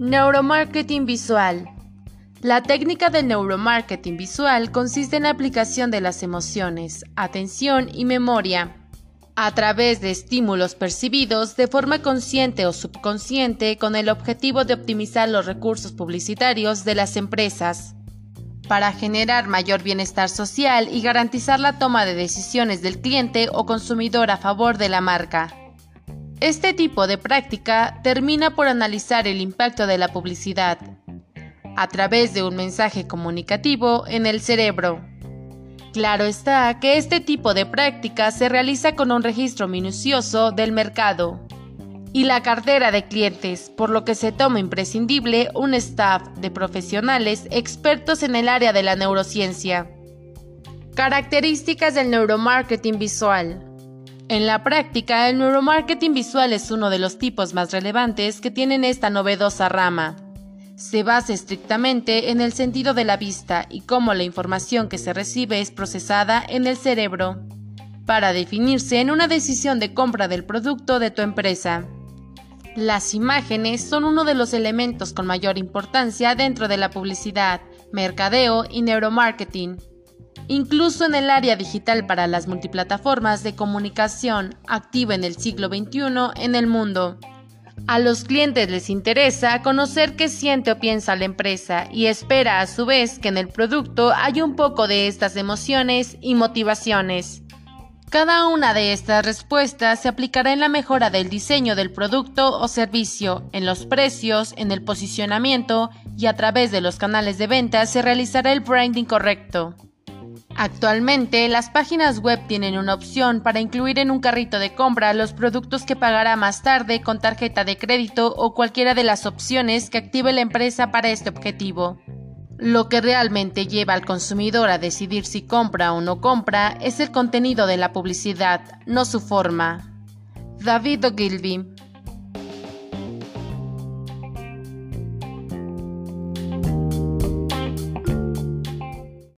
Neuromarketing visual. La técnica del neuromarketing visual consiste en la aplicación de las emociones, atención y memoria a través de estímulos percibidos de forma consciente o subconsciente con el objetivo de optimizar los recursos publicitarios de las empresas para generar mayor bienestar social y garantizar la toma de decisiones del cliente o consumidor a favor de la marca. Este tipo de práctica termina por analizar el impacto de la publicidad a través de un mensaje comunicativo en el cerebro. Claro está que este tipo de práctica se realiza con un registro minucioso del mercado y la cartera de clientes, por lo que se toma imprescindible un staff de profesionales expertos en el área de la neurociencia. Características del neuromarketing visual. En la práctica, el neuromarketing visual es uno de los tipos más relevantes que tienen esta novedosa rama. Se basa estrictamente en el sentido de la vista y cómo la información que se recibe es procesada en el cerebro para definirse en una decisión de compra del producto de tu empresa. Las imágenes son uno de los elementos con mayor importancia dentro de la publicidad, mercadeo y neuromarketing incluso en el área digital para las multiplataformas de comunicación activa en el siglo XXI en el mundo. A los clientes les interesa conocer qué siente o piensa la empresa y espera a su vez que en el producto haya un poco de estas emociones y motivaciones. Cada una de estas respuestas se aplicará en la mejora del diseño del producto o servicio, en los precios, en el posicionamiento y a través de los canales de venta se realizará el branding correcto. Actualmente, las páginas web tienen una opción para incluir en un carrito de compra los productos que pagará más tarde con tarjeta de crédito o cualquiera de las opciones que active la empresa para este objetivo. Lo que realmente lleva al consumidor a decidir si compra o no compra es el contenido de la publicidad, no su forma. David Ogilvy